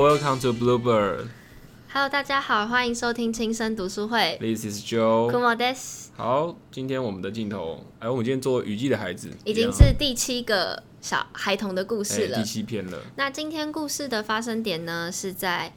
Hello, welcome to Bluebird. Hello，大家好，欢迎收听轻声读书会。This is Joe. Kumo des，好，今天我们的镜头，哎，我们今天做雨季的孩子，已经是第七个小孩童的故事了哎第。七篇了。那今天故事的发生点呢，是在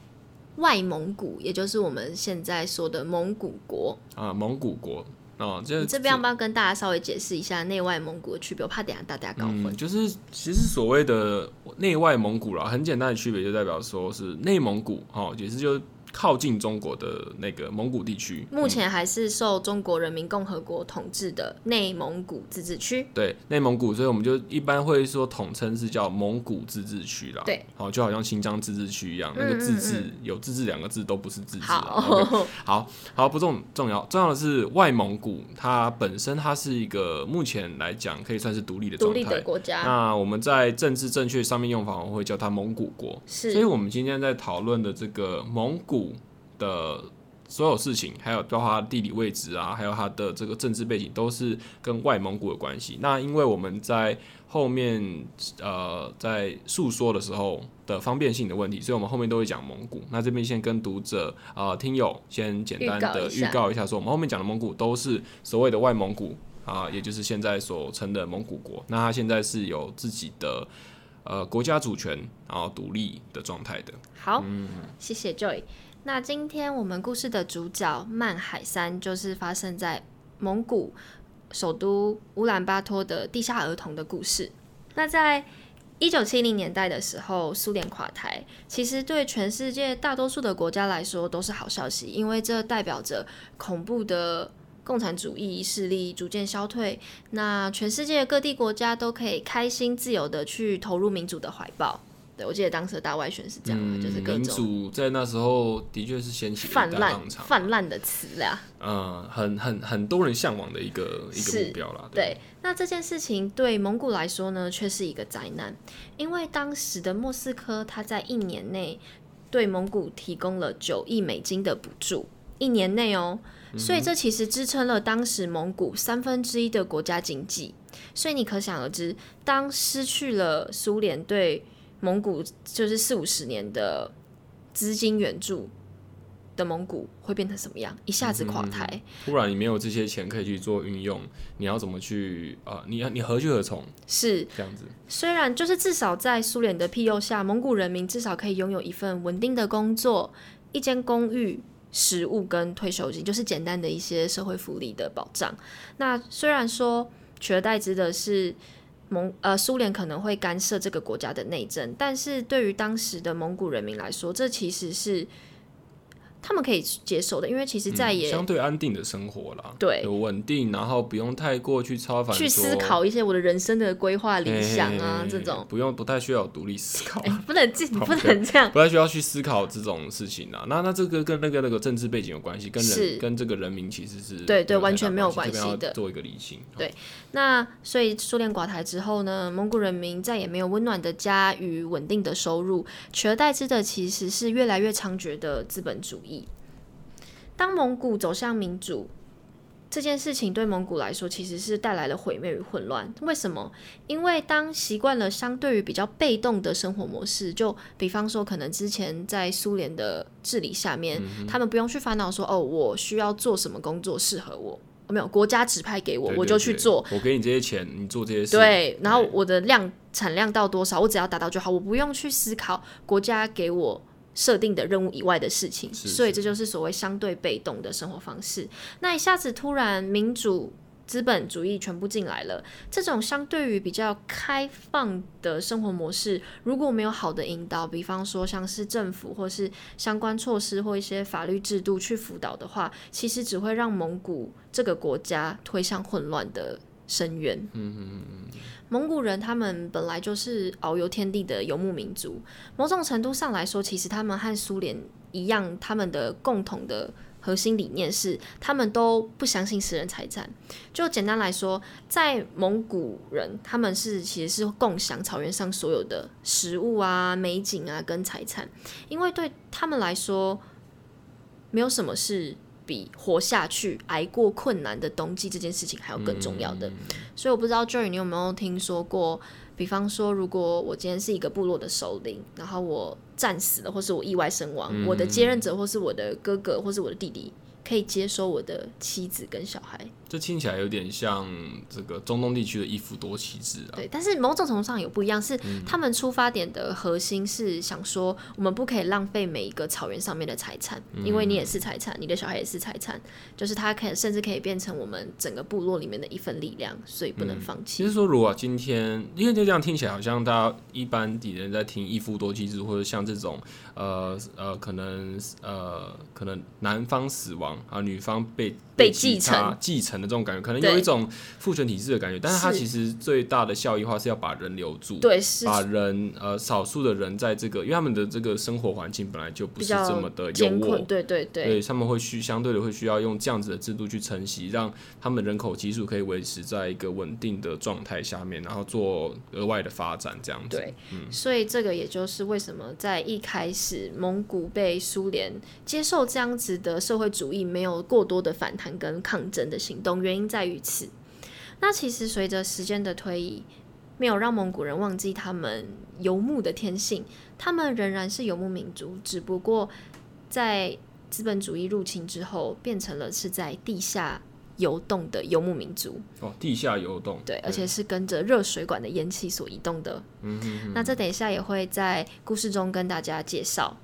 外蒙古，也就是我们现在说的蒙古国。啊，蒙古国哦，这你这边要不要跟大家稍微解释一下内外蒙古的区别？我怕等下大家搞混。嗯，就是其实所谓的内外蒙古啦，很简单的区别就代表说是内蒙古哦，也是就靠近中国的那个蒙古地区。目前还是受中国人民共和国统治的内蒙古自治区。对内蒙古，所以我们就一般会说统称是叫蒙古自治区啦。对，好、就好像新疆自治区一样，那个嗯自治、嗯有自治两个字都不是自治啊。好好好不重重要，重要的是外蒙古它本身它是一个目前来讲可以算是独立的独立的。国家那我们在政治正确上面用法，我们会叫它蒙古国。是所以我们今天在讨论的这个蒙古的所有事情，还有包括它的地理位置啊，还有它的这个政治背景，都是跟外蒙古有关系。那因为我们在后面呃在诉说的时候的方便性的问题，所以我们后面都会讲蒙古。那这边先跟读者呃听友先简单的预预告一下告一下说我们后面讲的蒙古都是所谓的外蒙古啊，也就是现在所称的蒙古国。那它现在是有自己的。呃，国家主权然后独立的状态的，好，谢谢 Joy。那今天我们故事的主角曼海山就是发生在蒙古首都乌兰巴托的地下儿童的故事。那在一九七零年代的时候，苏联垮台，其实对全世界大多数的国家来说都是好消息，因为这代表着恐怖的共产主义势力逐渐消退，那全世界各地国家都可以开心自由的去投入民主的怀抱。对，我记得当时的大外宣是这样的，就是各主在那时候的确是掀起泛滥泛滥的词啦。嗯，很很很多人向往的一个一个目标啦，对，那这件事情对蒙古来说呢，却是一个灾难，因为当时的莫斯科，它在一年内对蒙古提供了九亿美金的补助，一年内哦，所以这其实支撑了当时蒙古三分之一的国家经济。所以你可想而知，当失去了苏联对蒙古就是四五十年的资金援助的蒙古，会变成什么样？一下子垮台。突然你没有这些钱可以去做运用，你要怎么去啊、你要你何去何从是这样子？虽然就是至少在苏联的庇佑下，蒙古人民至少可以拥有一份稳定的工作、一间公寓、食物跟退休金，就是简单的一些社会福利的保障。那虽然说取而代之的是蒙呃苏联可能会干涉这个国家的内政，但是对于当时的蒙古人民来说，这其实是他们可以接受的，因为其实在也、嗯相对安定的生活啦，对有稳定，然后不用太过去超凡，去思考一些我的人生的规划、理想啊嘿这种。不用不太需要有独立思考。哎、不能进，不能这样。不太需要去思考这种事情啊。那那这个跟那个那个政治背景有关系，跟人跟这个人民其实是对对完全没有关系的做一个理性。对那所以苏联垮台之后呢，蒙古人民再也没有温暖的家与稳定的收入，取而代之的其实是越来越猖獗的资本主义。当蒙古走向民主这件事情，对蒙古来说其实是带来了毁灭与混乱。为什么？因为当习惯了相对于比较被动的生活模式，就比方说，可能之前在苏联的治理下面，嗯他们不用去烦恼说，哦，我需要做什么工作适合我。没有国家指派给我，对对我就去做。我给你这些钱，你做这些事。对，然后我的量产量到多少，我只要达到就好，我不用去思考国家给我设定的任务以外的事情，是所以这就是所谓相对被动的生活方式。那一下子突然民主。资本主义全部进来了，这种相对于比较开放的生活模式，如果没有好的引导，比方说像是政府或是相关措施或一些法律制度去辅导的话，其实只会让蒙古这个国家推向混乱的深渊。蒙古人他们本来就是遨游天地的游牧民族，某种程度上来说，其实他们和苏联一样，他们的共同的核心理念是，他们都不相信私人财产。就简单来说，在蒙古人，他们是其实是共享草原上所有的食物啊、美景啊跟财产，因为对他们来说，没有什么是比活下去、挨过困难的冬季这件事情还要更重要的。所以我不知道 Joy 你有没有听说过比方说，如果我今天是一个部落的首领，然后我战死了，或是我意外身亡，我的接任者或是我的哥哥或是我的弟弟，可以接收我的妻子跟小孩。这听起来有点像这个中东地区的一夫多妻制啊。对，但是某种程度上有不一样，是他们出发点的核心是想说，我们不可以浪费每一个草原上面的财产，因为你也是财产，你的小孩也是财产，就是他可以甚至可以变成我们整个部落里面的一份力量，所以不能放弃。其实说，如果今天因为就这样听起来，好像大家一般底人在听一夫多妻制，或者像这种呃呃，可能呃可能男方死亡啊，女方被被继承继承的这种感觉，可能有一种父权体制的感觉，但是它其实最大的效益化是要把人留住，对，是。把人呃少数的人在这个，因为他们的这个生活环境本来就不是这么的优渥，对对对，对，他们会需相对的会需要用这样子的制度去承袭，让他们人口基数可以维持在一个稳定的状态下面，然后做额外的发展这样子。对，所以这个也就是为什么在一开始蒙古被苏联接受这样子的社会主义，没有过多的反弹跟抗争的行动，原因在于此。那其实随着时间的推移，没有让蒙古人忘记他们游牧的天性，他们仍然是游牧民族，只不过在资本主义入侵之后，变成了是在地下游动的游牧民族。哦，地下游动，对，而且是跟着热水管的烟气所移动的。嗯哼。那这等一下也会在故事中跟大家介绍。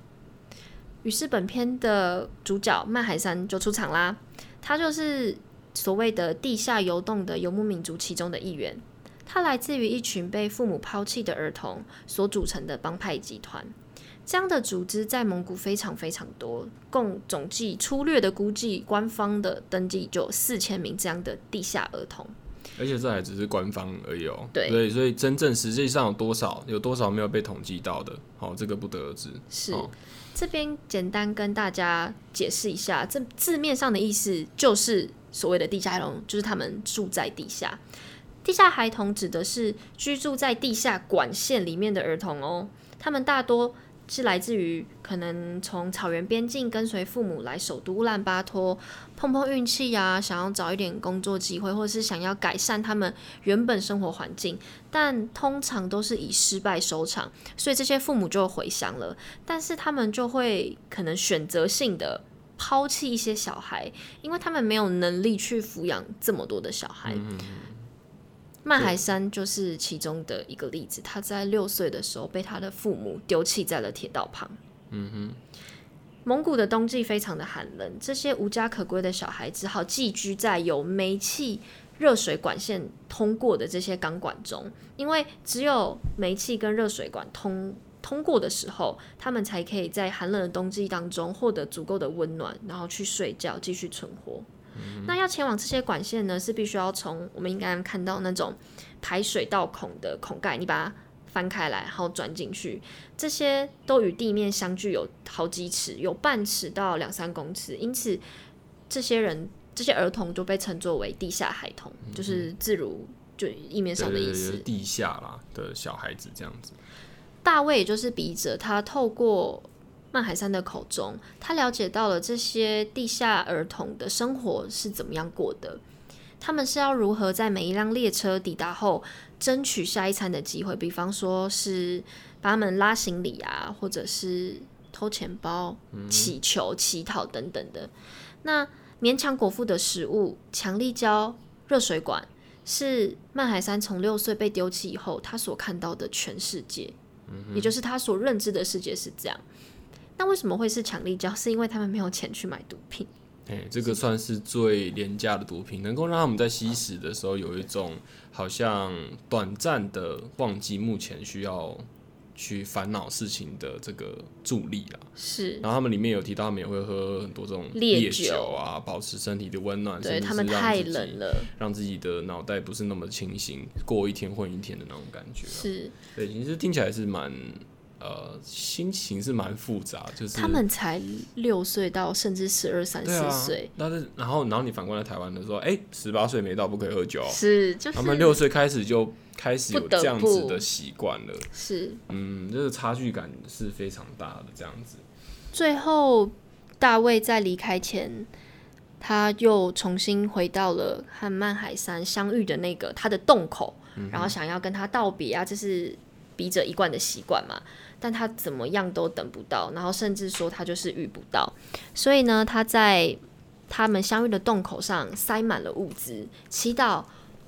于是本片的主角曼海山就出场啦，他就是。所谓的地下游动的游牧民族其中的一员，他来自于一群被父母抛弃的儿童所组成的帮派集团。这样的组织在蒙古非常非常多，共总计粗略的估计，官方的登记就有四千名这样的地下儿童。而且这还只是官方而已哦。对，所以真正实际上有多少，有多少没有被统计到的，好，这个不得而知。是，这边简单跟大家解释一下，这字面上的意思就是。所谓的地下孩童，就是他们住在地下。地下孩童指的是居住在地下管线里面的儿童哦。他们大多是来自于可能从草原边境跟随父母来首都乌兰巴托碰碰运气呀，想要找一点工作机会，或者是想要改善他们原本生活环境，但通常都是以失败收场，所以这些父母就回乡了。但是他们就会可能选择性的。抛弃一些小孩，因为他们没有能力去抚养这么多的小孩。曼海山就是其中的一个例子。他在六岁的时候被他的父母丢弃在了铁道旁。嗯哼，蒙古的冬季非常的寒冷，这些无家可归的小孩只好寄居在有煤气热水管线通过的这些钢管中，因为只有煤气跟热水管通。通过的时候，他们才可以在寒冷的冬季当中获得足够的温暖，然后去睡觉，继续存活。那要前往这些管线呢，是必须要从我们应该看到那种排水道孔的孔盖，你把它翻开来，然后转进去。这些都与地面相距有好几尺，有半尺到两三公尺，因此这些人、这些儿童就被称作为地下孩童，就是自如就意面上的意思，地下啦的小孩子这样子。大卫也就是笔者，他透过曼海山的口中，他了解到了这些地下儿童的生活是怎么样过的。他们是要如何在每一辆列车抵达后争取下一餐的机会？比方说是把他们拉行李啊，或者是偷钱包、乞求、乞讨等等的。那勉强果腹的食物、强力胶、热水管，是曼海山从六岁被丢弃以后，他所看到的全世界。也就是他所认知的世界是这样，那为什么会是强力胶？是因为他们没有钱去买毒品。哎，这个算是最廉价的毒品，能够让他们在吸食的时候有一种好像短暂的忘记目前需要去烦恼事情的这个助力啦。是。然后他们里面有提到，他们也会喝很多这种烈酒啊，保持身体的温暖。对他们太冷了，让自己的脑袋不是那么清醒，过一天混一天的那种感觉。是。对，其实听起来是蛮。呃，心情是蛮复杂，就是他们才六岁到甚至十二三四岁，但是然后然后你反观来台湾的说，哎，十八岁没到不可以喝酒，是，就是他们六岁开始就开始有这样子的习惯了，是，嗯，这个差距感是非常大的这样子。最后大卫在离开前，他又重新回到了和曼海山相遇的那个他的洞口。然后想要跟他道别啊，这是笔者一贯的习惯嘛。但他怎么样都等不到，然后甚至说他就是遇不到，所以呢，他在他们相遇的洞口上塞满了物资，祈祷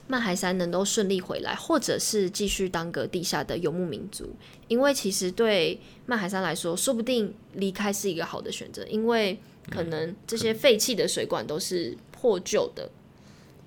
曼海山能够顺利回来，或者是继续当个地下的游牧民族。因为其实对曼海山来说，说不定离开是一个好的选择，因为可能这些废弃的水管都是破旧的。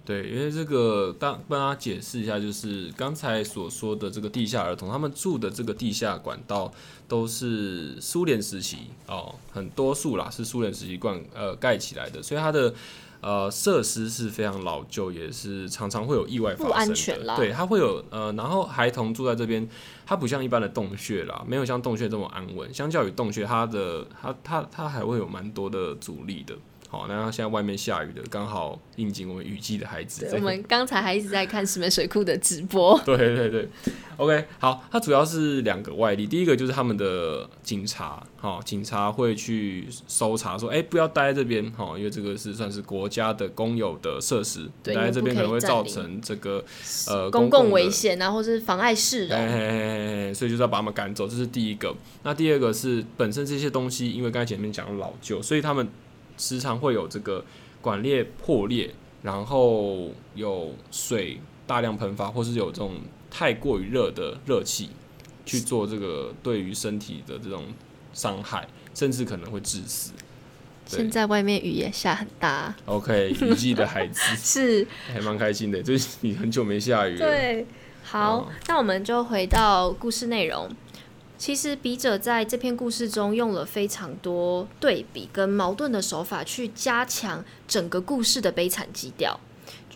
对，因为这个当帮大家解释一下，就是刚才所说的这个地下儿童，他们住的这个地下管道都是苏联时期哦，很多数啦是苏联时期灌呃盖起来的，所以它的呃设施是非常老旧，也是常常会有意外发生不安全啦对，它会有呃，然后孩童住在这边，它不像一般的洞穴啦，没有像洞穴这么安稳，相较于洞穴，它的它它它还会有蛮多的阻力的。好，那现在外面下雨的，刚好应景我们雨季的孩子。我们 刚才还一直在看石门水库的直播。对对对，OK，好，它主要是两个外力，第一个就是他们的警察，哈，警察会去搜查，说，哎、不要待在这边，哈，因为这个是算是国家的公有的设施，对待在这边可能会造成这个呃公共危险啊，或是妨碍市容。所以就是要把他们赶走，这是第一个。那第二个是本身这些东西，因为刚才前面讲的老旧，所以他们时常会有这个管裂破裂，然后有水大量喷发，或是有这种太过于热的热气去做这个对于身体的这种伤害，甚至可能会致死。现在外面雨也下很大，OK，雨季的孩子 是还蛮开心的，就是你很久没下雨了。对。好，哦那我们就回到故事内容。其实笔者在这篇故事中用了非常多对比跟矛盾的手法，去加强整个故事的悲惨基调。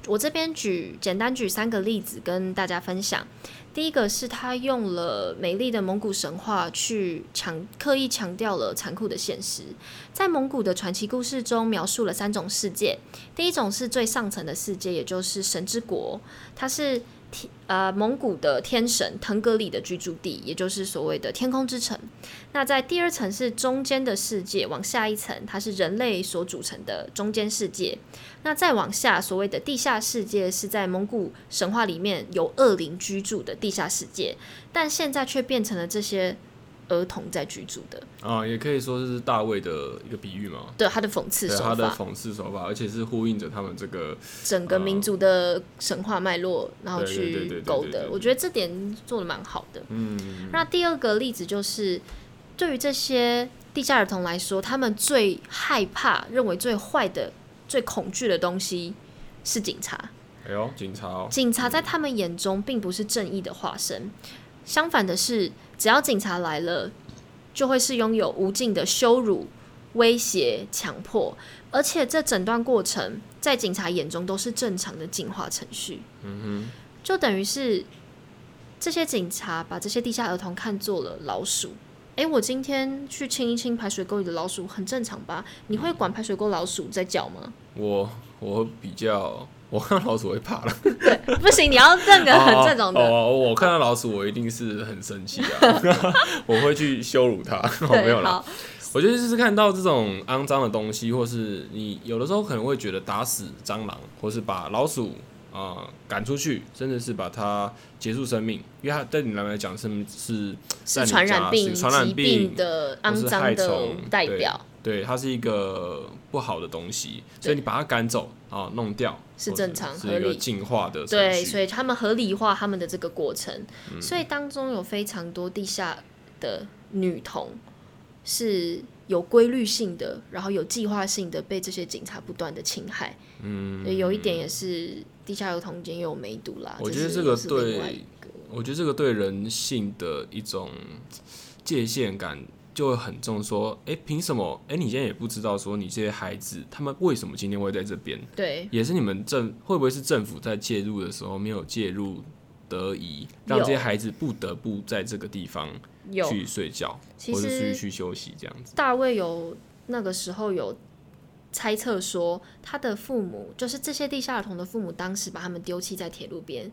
我这边举简单举三个例子跟大家分享。第一个是他用了美丽的蒙古神话去强刻意强调了残酷的现实，在蒙古的传奇故事中描述了三种世界。第一种是最上层的世界，也就是神之国，它是天呃蒙古的天神腾格里的居住地，也就是所谓的天空之城。那在第二层是中间的世界，往下一层它是人类所组成的中间世界。那再往下，所谓的地下世界是在蒙古神话里面有恶灵居住的地下世界，但现在却变成了这些儿童在居住的，啊，也可以说是大卫的一个比喻嘛。对他的讽刺手法。他的法，讽刺手法，而且是呼应着他们这个整个民族的神话脉络，然后去勾的。我觉得这点做的蛮好的。嗯，那第二个例子就是，对于这些地下儿童来说，他们最害怕、认为最坏的、最恐惧的东西是警察。哎呦，警察哦，警察在他们眼中并不是正义的化身，相反的是，只要警察来了，就会是拥有无尽的羞辱、威胁、强迫，而且这整段过程在警察眼中都是正常的进化程序。嗯就等于是这些警察把这些地下儿童看作了老鼠。诶，我今天去清一清排水沟里的老鼠，很正常吧？你会管排水沟老鼠在叫吗？我我比较，我看到老鼠会怕了，对，不行，你要认个很这种的。哦，哦我看到老鼠，我一定是很生气啊，我会去羞辱它。哦，没，有了，我觉得就是看到这种肮脏的东西，或是你有的时候可能会觉得打死蟑螂，或是把老鼠啊、呃赶出去，甚至是把它结束生命，因为它对你来讲是是在是传染病、传染疾病的肮脏的代表，对，它是一个不好的东西，所以你把它赶走啊，弄掉是正常是一个合理进化的对，所以他们合理化他们的这个过程，嗯。所以当中有非常多地下的女童是有规律性的，然后有计划性的被这些警察不断的侵害。嗯，有一点也是地下儿童间也有梅毒啦。我觉得这个对我觉得这个对人性的一种界限感就会很重，说，哎、凭什么？哎、你现在也不知道说你这些孩子他们为什么今天会在这边，对也是你们政会不会是政府在介入的时候没有介入得宜，让这些孩子不得不在这个地方去睡觉，或者是去休息这样子。大卫有那个时候有猜测说，他的父母就是这些地下儿童的父母，当时把他们丢弃在铁路边，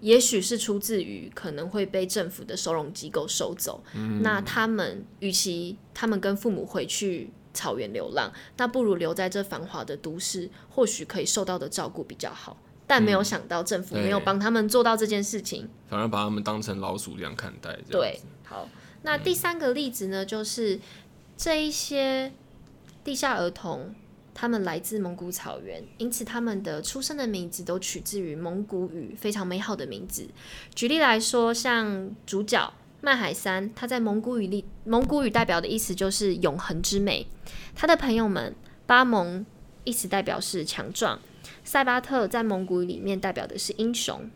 也许是出自于可能会被政府的收容机构收走。那他们与其他们跟父母回去草原流浪，那不如留在这繁华的都市，或许可以受到的照顾比较好。但没有想到政府没有帮他们做到这件事情。反而把他们当成老鼠这样看待。对，，好，那第三个例子呢，就是这一些地下儿童，他们来自蒙古草原，因此他们的出生的名字都取自于蒙古语，非常美好的名字。举例来说，像主角麦海山，他在蒙古语里，蒙古语代表的意思就是永恒之美。他的朋友们巴蒙，意思代表是强壮。塞巴特在蒙古语里面代表的是英雄。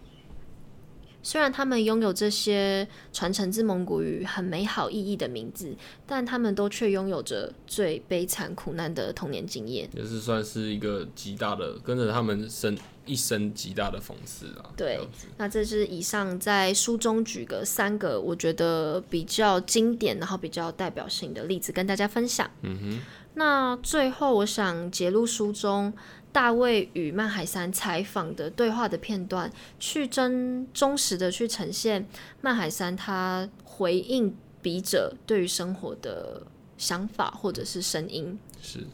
虽然他们拥有这些传承自蒙古语很美好意义的名字，但他们都却拥有着最悲惨苦难的童年经验。也是算是一个极大的跟着他们生一生极大的讽刺啊。对那这是以上在书中举个三个我觉得比较经典，然后比较代表性的例子跟大家分享。嗯哼。那最后我想揭露书中大卫与曼海山采访的对话的片段，去真忠实的去呈现曼海山他回应笔者对于生活的想法或者是声音。是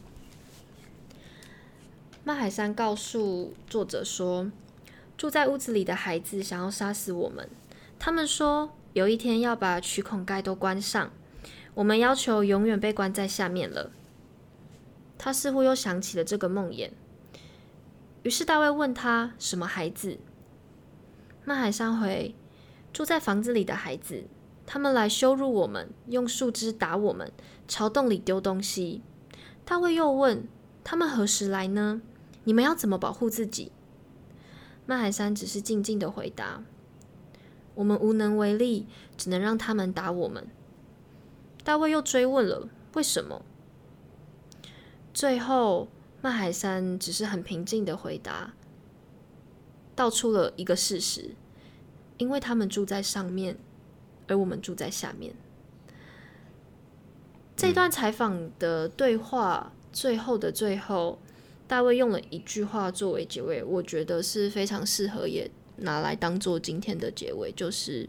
曼海山告诉作者说，住在屋子里的孩子想要杀死我们。他们说有一天要把取孔盖都关上，我们要求永远被关在下面了。他似乎又想起了这个梦魇，于是大卫问他什么孩子。麦海山回：住在房子里的孩子，他们来羞辱我们，用树枝打我们，朝洞里丢东西。大卫又问：他们何时来呢？你们要怎么保护自己？麦海山只是静静的回答：“我们无能为力，只能让他们打我们。”大卫又追问了：“为什么？”最后，曼海山只是很平静的回答，道出了一个事实：因为他们住在上面，而我们住在下面。这段采访的对话最后的最后，大卫用了一句话作为结尾，我觉得是非常适合，也拿来当做今天的结尾，就是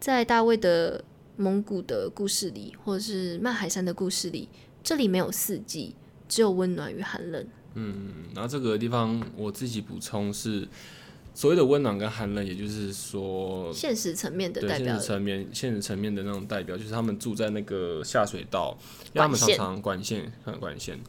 在大卫的蒙古的故事里，或者是曼海山的故事里，这里没有四季，只有温暖与寒冷。嗯，然后这个地方我自己补充是所谓的温暖跟寒冷，也就是说，现实层面的代表。现实层面、现实层面的那种代表，就是他们住在那个下水道，因为他们常常管线、看管线，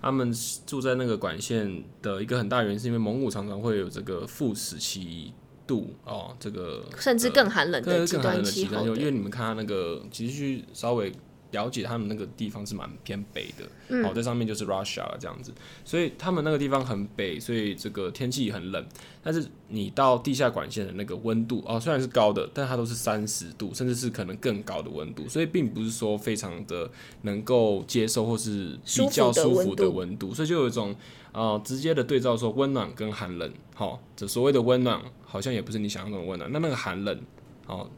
他们住在那个管线的一个很大原因，是因为蒙古常常会有这个负十七度哦，这个甚至更寒冷的极更更寒冷端气候因为你们看它那个，其实去稍微了解他们那个地方是蛮偏北的，嗯好、在上面就是 Russia 了这样子，所以他们那个地方很北，所以这个天气很冷。但是你到地下管线的那个温度哦，虽然是高的，但它都是三十度，甚至是可能更高的温度，所以并不是说非常的能够接受或是比较舒服的温温度，所以就有一种呃直接的对照说温暖跟寒冷，好、这所谓的温暖好像也不是你想象中的温暖，那那个寒冷，哦，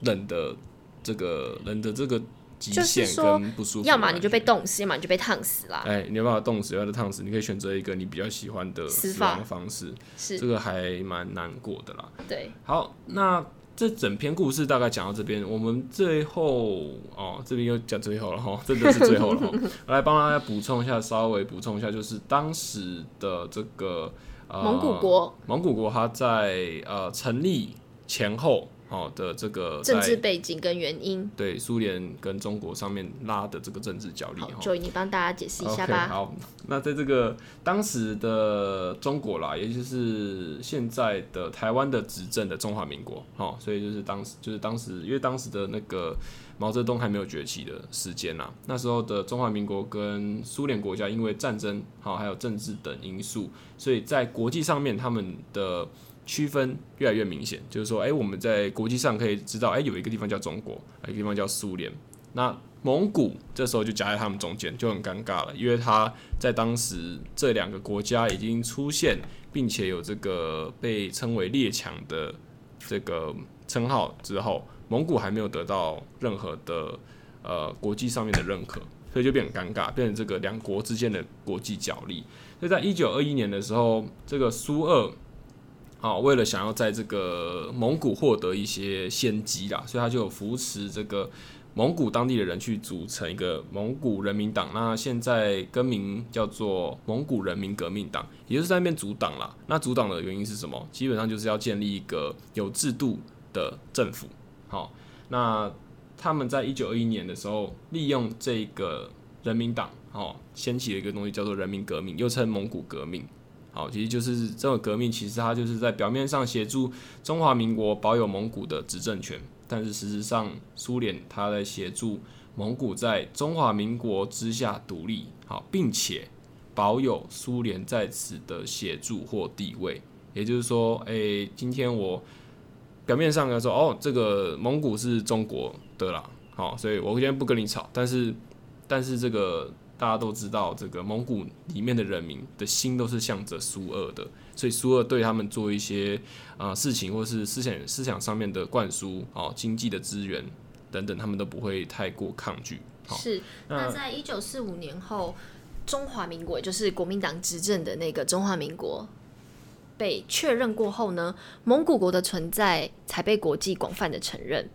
冷的这个冷的这个极就是限说跟不舒服，要么你就被。冻死，要么你就被烫死啦。哎，你有办法冻死，要的烫死，你可以选择一个你比较喜欢的死亡方式，是这个还蛮难过的啦。对，好，那这整篇故事大概讲到这边，我们最后哦，这边又讲最后了哈，真的是最后了哈。我来帮大家补充一下，稍微补充一下，就是当时的这个呃蒙古国蒙古国它在呃成立前后哦的这个政治背景跟原因，对苏联跟中国上面拉的这个政治角力好哈。，Joy，你帮大家解释一下吧。好，那在这个当时的中国啦，也就是现在的台湾的执政的中华民国，好，所以就是当时就是当时，因为当时的那个毛泽东还没有崛起的时间啦，那时候的中华民国跟苏联国家因为战争好还有政治等因素，所以在国际上面他们的区分越来越明显，就是说，哎、我们在国际上可以知道，哎、有一个地方叫中国，有一个地方叫苏联，那蒙古这时候就夹在他们中间，就很尴尬了，因为他在当时这两个国家已经出现，并且有这个被称为列强的这个称号之后，蒙古还没有得到任何的呃国际上面的认可，所以就变很尴尬，变成这个两国之间的国际角力。所以在一九二一年的时候，这个苏俄好，为了想要在这个蒙古获得一些先机啦，所以他就有扶持这个蒙古当地的人去组成一个蒙古人民党。那现在更名叫做蒙古人民革命党，也就是在那边阻挡啦。那阻挡的原因是什么？基本上就是要建立一个有制度的政府。好，那他们在一九二一年的时候，利用这个人民党，哦，掀起了一个东西叫做人民革命，又称蒙古革命。好，其实就是这个革命，其实它就是在表面上协助中华民国保有蒙古的执政权，但是事实上，苏联它在协助蒙古在中华民国之下独立，好，并且保有苏联在此的协助或地位。也就是说，诶，今天我表面上来说，哦，这个蒙古是中国的啦，好，所以我今天不跟你吵，但是，但是这个。大家都知道，这个蒙古里面的人民的心都是向着苏俄的，所以苏俄对他们做一些啊事情，或是思想思想上面的灌输，哦，经济的资源等等，他们都不会太过抗拒。是。那在一九四五年后，中华民国就是国民党执政的那个中华民国被确认过后呢，蒙古国的存在才被国际广泛的承认。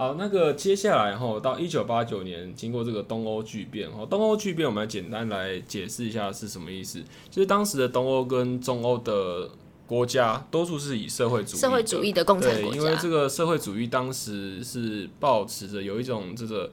好，那个接下来哈，到一九八九年，经过这个东欧巨变哈，东欧巨变，我们来简单来解释一下是什么意思。就是当时的东欧跟中欧的国家，多数是以社会主义、社会主义的共产国家，因为这个社会主义当时是保持着有一种这个。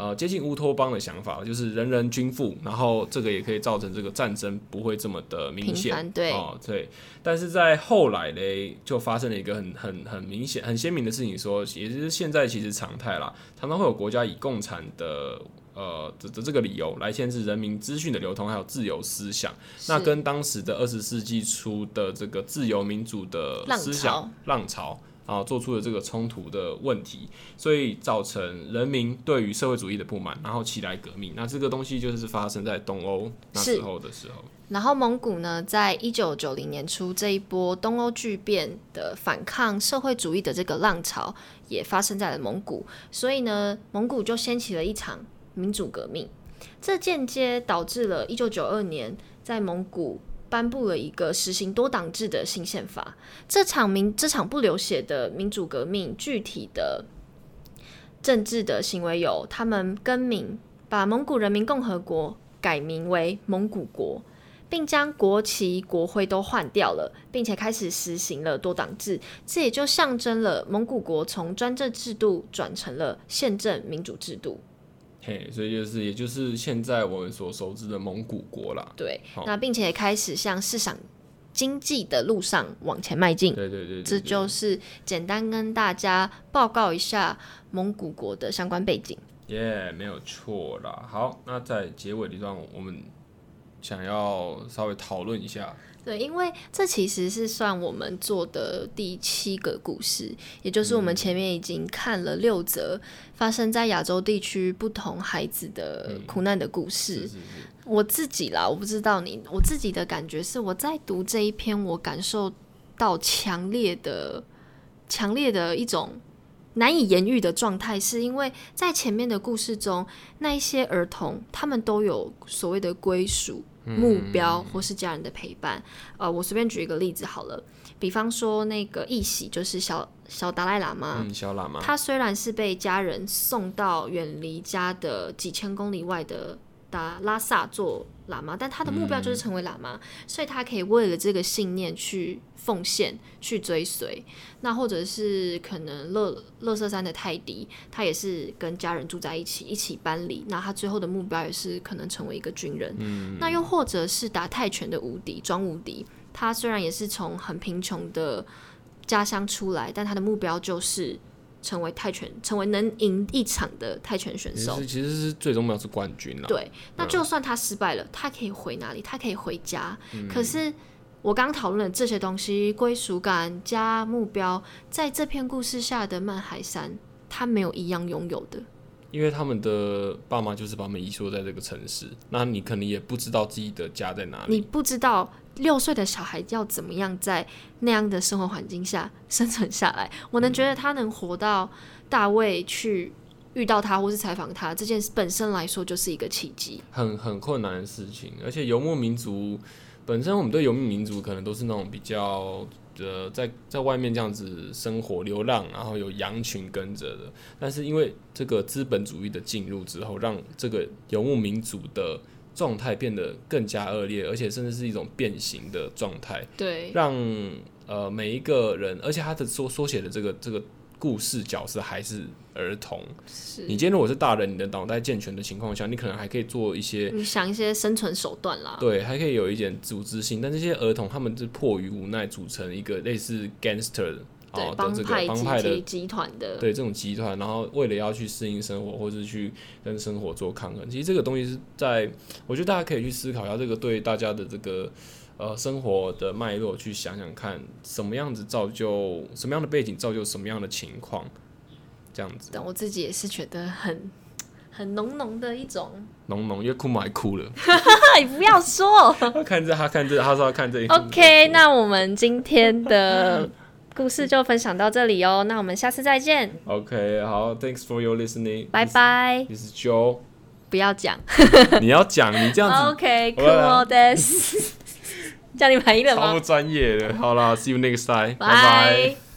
呃，接近乌托邦的想法，就是人人均富，然后这个也可以造成这个战争不会这么的明显，对，哦，对。但是在后来嘞，就发生了一个很很很明显、很鲜明的事情，说，也就是现在其实常态啦，常常会有国家以共产的呃的的这个理由来限制人民资讯的流通，还有自由思想。那跟当时的二十世纪初的这个自由民主的思想浪潮。啊，做出了这个冲突的问题，所以造成人民对于社会主义的不满，然后起来革命。那这个东西就是发生在东欧那时候的时候。然后蒙古呢，在一九九零年初这一波东欧巨变的反抗社会主义的这个浪潮，也发生在了蒙古。所以呢，蒙古就掀起了一场民主革命，这间接导致了一九九二年在蒙古。颁布了一个实行多党制的新宪法。这场民这场不流血的民主革命，具体的政治的行为有：他们更名，把蒙古人民共和国改名为蒙古国，并将国旗、国徽都换掉了，并且开始实行了多党制。这也就象征了蒙古国从专政制度转成了宪政民主制度。嘿，所以就是，也就是现在我们所熟知的蒙古国啦。对，那并且开始向市场经济的路上往前迈进。对对对，这就是简单跟大家报告一下蒙古国的相关背景。耶，没有错啦。好，那在结尾的地方，我们想要稍微讨论一下。对，因为这其实是算我们做的第七个故事，也就是我们前面已经看了六则发生在亚洲地区不同孩子的苦难的故事。我自己啦，我不知道你，我自己的感觉是，我在读这一篇，我感受到强烈的、强烈的一种难以言喻的状态，是因为在前面的故事中，那一些儿童他们都有所谓的归属。目标或是家人的陪伴，呃，我随便举一个例子好了，比方说那个一喜，就是小小达赖喇嘛，小喇嘛，他虽然是被家人送到远离家的几千公里外的达拉萨做喇嘛，但他的目标就是成为喇嘛，所以他可以为了这个信念去。奉献去追随，那或者是可能乐乐色山的泰迪，他也是跟家人住在一起，一起搬离。那他最后的目标也是可能成为一个军人。嗯，那又或者是打泰拳的无敌庄无敌，他虽然也是从很贫穷的家乡出来，但他的目标就是成为泰拳，成为能赢一场的泰拳选手。其实是最终目标是冠军了。对，那就算他失败了，他可以回哪里？他可以回家。可是。我刚讨论的这些东西，归属感加目标，在这篇故事下的曼海山，他没有一样拥有的，因为他们的爸妈就是把他们遗缩在这个城市，那你可能也不知道自己的家在哪里，你不知道六岁的小孩要怎么样在那样的生活环境下生存下来。我能觉得他能活到大卫去遇到他，或是采访他，这件事本身来说就是一个奇迹，很很困难的事情，而且游牧民族。本身我们对游牧民族可能都是那种比较呃在在外面这样子生活流浪，然后有羊群跟着的。但是因为这个资本主义的进入之后，让这个游牧民族的状态变得更加恶劣，而且甚至是一种变形的状态，对，让呃每一个人，而且他的缩缩写的这个这个故事角色还是儿童。是你今天如果是大人，你的脑袋健全的情况下，你可能还可以做一些你想一些生存手段啦。对，还可以有一点组织性，但这些儿童他们是迫于无奈组成一个类似 gangster 对帮派帮派的集集团的，对这种集团，然后为了要去适应生活，或是去跟生活做抗衡，其实这个东西是在，我觉得大家可以去思考一下，这个对大家的这个呃生活的脉络去想想看，什么样子造就什么样的背景造就什么样的情况，这样子但我自己也是觉得很很浓浓的一种。浓浓，因为库姆还哭了，你 不要说。他看这，他看这，他说他看这一 OK，那我们今天的故事就分享到这里哦。那我们下次再见，OK，好，Thanks for your listening，拜拜。This is Joe，不要讲。你要讲，你这样子要 this。这样你满意了吗超不？专业的。好啦 s e e you next time，拜拜。拜。